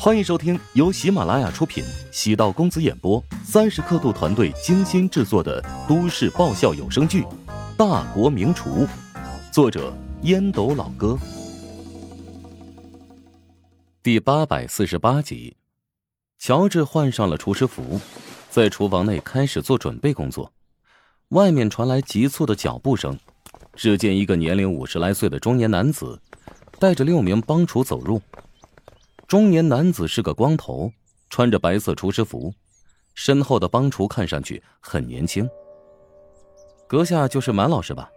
欢迎收听由喜马拉雅出品、喜道公子演播、三十刻度团队精心制作的都市爆笑有声剧《大国名厨》，作者烟斗老哥，第八百四十八集。乔治换上了厨师服，在厨房内开始做准备工作。外面传来急促的脚步声，只见一个年龄五十来岁的中年男子，带着六名帮厨走入。中年男子是个光头，穿着白色厨师服，身后的帮厨看上去很年轻。阁下就是满老师吧？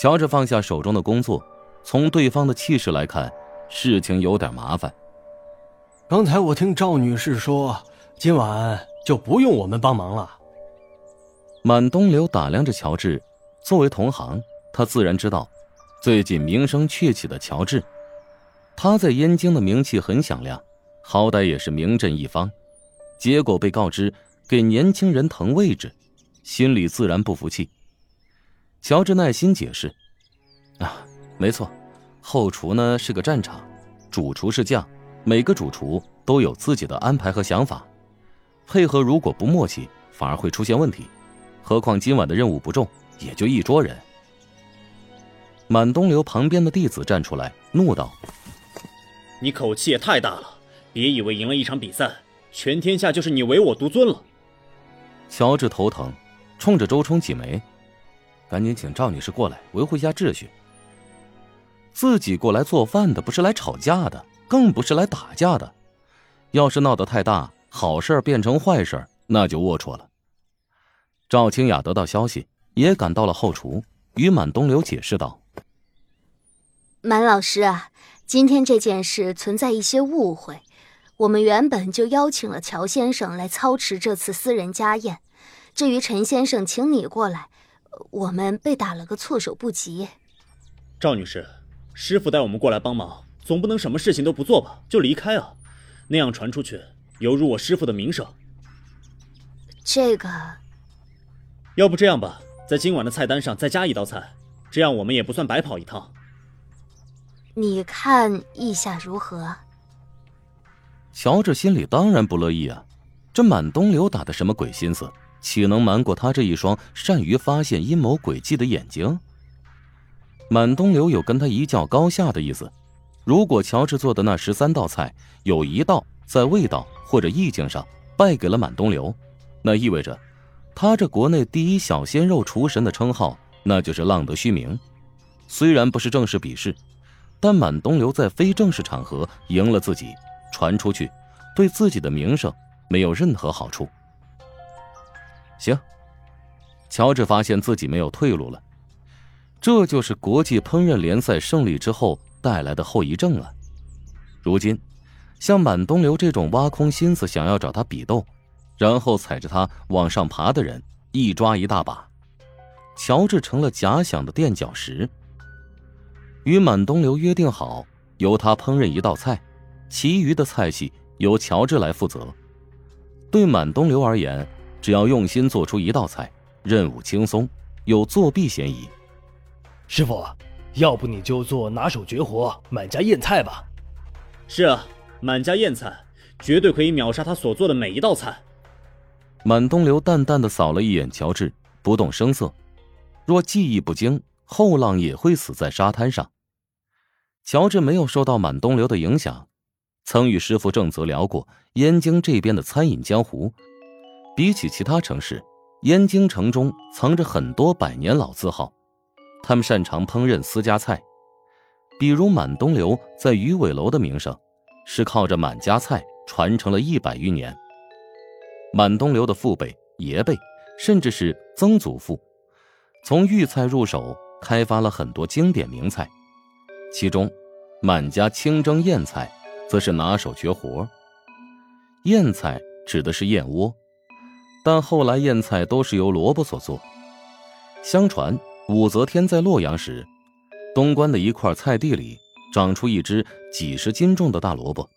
乔治放下手中的工作，从对方的气势来看，事情有点麻烦。刚才我听赵女士说，今晚就不用我们帮忙了。满东流打量着乔治，作为同行，他自然知道，最近名声鹊起的乔治。他在燕京的名气很响亮，好歹也是名震一方，结果被告知给年轻人腾位置，心里自然不服气。乔治耐心解释：“啊，没错，后厨呢是个战场，主厨是将，每个主厨都有自己的安排和想法，配合如果不默契，反而会出现问题。何况今晚的任务不重，也就一桌人。”满东流旁边的弟子站出来怒道。你口气也太大了！别以为赢了一场比赛，全天下就是你唯我独尊了。乔治头疼，冲着周冲挤眉：“赶紧请赵女士过来维护一下秩序。自己过来做饭的，不是来吵架的，更不是来打架的。要是闹得太大，好事变成坏事，那就龌龊了。”赵清雅得到消息，也赶到了后厨，与满东流解释道：“满老师啊。”今天这件事存在一些误会，我们原本就邀请了乔先生来操持这次私人家宴。至于陈先生请你过来，我们被打了个措手不及。赵女士，师傅带我们过来帮忙，总不能什么事情都不做吧就离开啊？那样传出去，犹如我师傅的名声。这个，要不这样吧，在今晚的菜单上再加一道菜，这样我们也不算白跑一趟。你看意下如何？乔治心里当然不乐意啊！这满东流打的什么鬼心思？岂能瞒过他这一双善于发现阴谋诡计的眼睛？满东流有跟他一较高下的意思。如果乔治做的那十三道菜有一道在味道或者意境上败给了满东流，那意味着他这国内第一小鲜肉厨神的称号那就是浪得虚名。虽然不是正式比试。但满东流在非正式场合赢了自己，传出去，对自己的名声没有任何好处。行，乔治发现自己没有退路了，这就是国际烹饪联赛胜利之后带来的后遗症啊！如今，像满东流这种挖空心思想要找他比斗，然后踩着他往上爬的人一抓一大把，乔治成了假想的垫脚石。与满东流约定好，由他烹饪一道菜，其余的菜系由乔治来负责。对满东流而言，只要用心做出一道菜，任务轻松，有作弊嫌疑。师傅，要不你就做拿手绝活满家宴菜吧。是啊，满家宴菜绝对可以秒杀他所做的每一道菜。满东流淡淡的扫了一眼乔治，不动声色。若技艺不精，后浪也会死在沙滩上。乔治没有受到满东流的影响，曾与师傅郑泽聊过燕京这边的餐饮江湖。比起其他城市，燕京城中藏着很多百年老字号，他们擅长烹饪私家菜。比如满东流在鱼尾楼的名声，是靠着满家菜传承了一百余年。满东流的父辈、爷辈，甚至是曾祖父，从豫菜入手，开发了很多经典名菜。其中，满家清蒸燕菜，则是拿手绝活。燕菜指的是燕窝，但后来燕菜都是由萝卜所做。相传武则天在洛阳时，东关的一块菜地里长出一只几十斤重的大萝卜，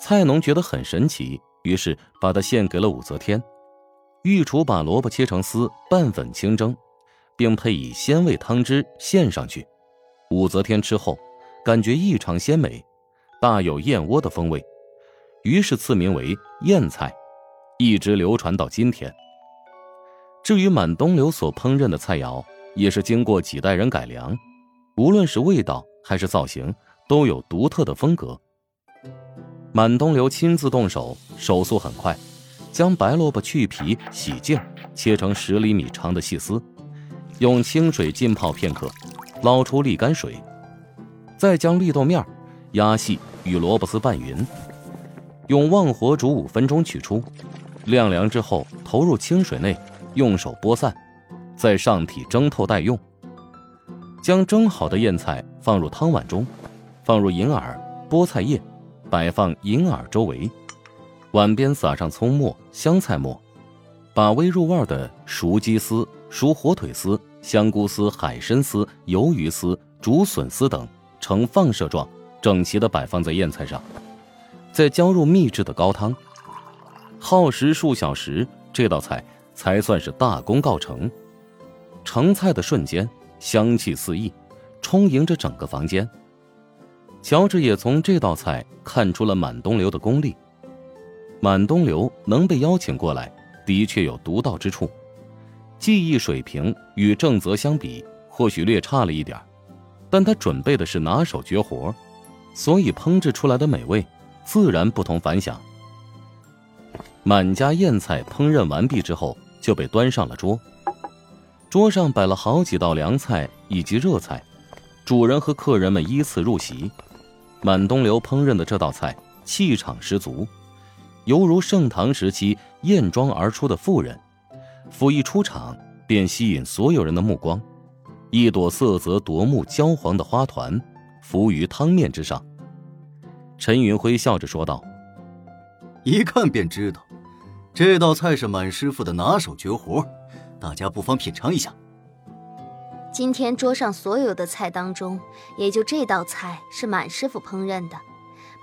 菜农觉得很神奇，于是把它献给了武则天。御厨把萝卜切成丝，拌粉清蒸，并配以鲜味汤汁献上去。武则天吃后，感觉异常鲜美，大有燕窝的风味，于是赐名为燕菜，一直流传到今天。至于满东流所烹饪的菜肴，也是经过几代人改良，无论是味道还是造型，都有独特的风格。满东流亲自动手，手速很快，将白萝卜去皮、洗净，切成十厘米长的细丝，用清水浸泡片刻，捞出沥干水，再将绿豆面压细，与萝卜丝拌匀，用旺火煮五分钟取出，晾凉之后投入清水内，用手拨散，在上体蒸透待用。将蒸好的燕菜放入汤碗中，放入银耳、菠菜叶，摆放银耳周围，碗边撒上葱末、香菜末，把微入味的熟鸡丝、熟火腿丝、香菇丝、海参丝、鱿鱼丝、竹笋丝等呈放射状。整齐的摆放在燕菜上，再浇入秘制的高汤。耗时数小时，这道菜才算是大功告成。成菜的瞬间，香气四溢，充盈着整个房间。乔治也从这道菜看出了满东流的功力。满东流能被邀请过来，的确有独到之处，技艺水平与郑泽相比，或许略差了一点，但他准备的是拿手绝活。所以烹制出来的美味，自然不同凡响。满家宴菜烹饪完毕之后，就被端上了桌。桌上摆了好几道凉菜以及热菜，主人和客人们依次入席。满东流烹饪的这道菜气场十足，犹如盛唐时期艳妆而出的妇人，甫一出场便吸引所有人的目光。一朵色泽夺目、焦黄的花团。浮于汤面之上，陈云辉笑着说道：“一看便知道，这道菜是满师傅的拿手绝活，大家不妨品尝一下。”今天桌上所有的菜当中，也就这道菜是满师傅烹饪的。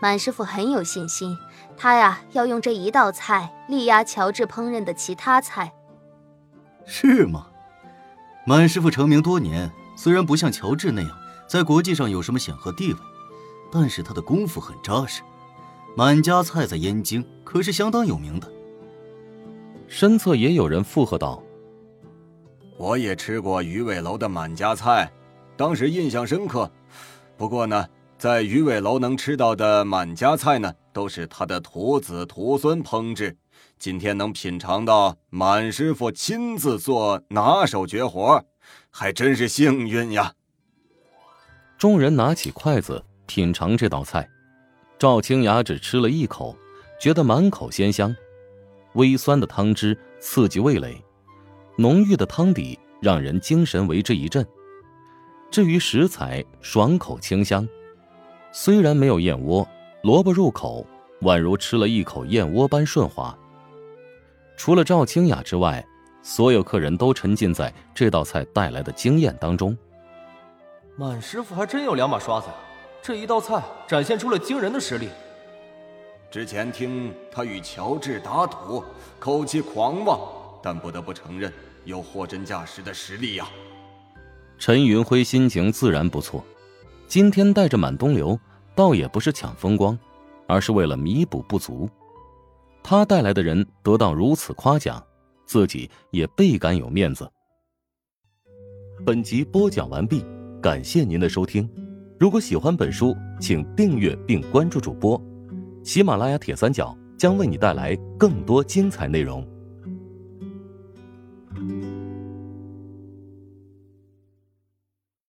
满师傅很有信心，他呀要用这一道菜力压乔治烹饪的其他菜。是吗？满师傅成名多年，虽然不像乔治那样。在国际上有什么显赫地位，但是他的功夫很扎实。满家菜在燕京可是相当有名的。身侧也有人附和道：“我也吃过鱼尾楼的满家菜，当时印象深刻。不过呢，在鱼尾楼能吃到的满家菜呢，都是他的徒子徒孙烹制。今天能品尝到满师傅亲自做拿手绝活，还真是幸运呀。”众人拿起筷子品尝这道菜，赵青雅只吃了一口，觉得满口鲜香，微酸的汤汁刺激味蕾，浓郁的汤底让人精神为之一振。至于食材，爽口清香，虽然没有燕窝，萝卜入口宛如吃了一口燕窝般顺滑。除了赵清雅之外，所有客人都沉浸在这道菜带来的惊艳当中。满师傅还真有两把刷子！这一道菜展现出了惊人的实力。之前听他与乔治打赌，口气狂妄，但不得不承认有货真价实的实力呀。陈云辉心情自然不错，今天带着满东流，倒也不是抢风光，而是为了弥补不足。他带来的人得到如此夸奖，自己也倍感有面子。本集播讲完毕。感谢您的收听，如果喜欢本书，请订阅并关注主播。喜马拉雅铁三角将为你带来更多精彩内容。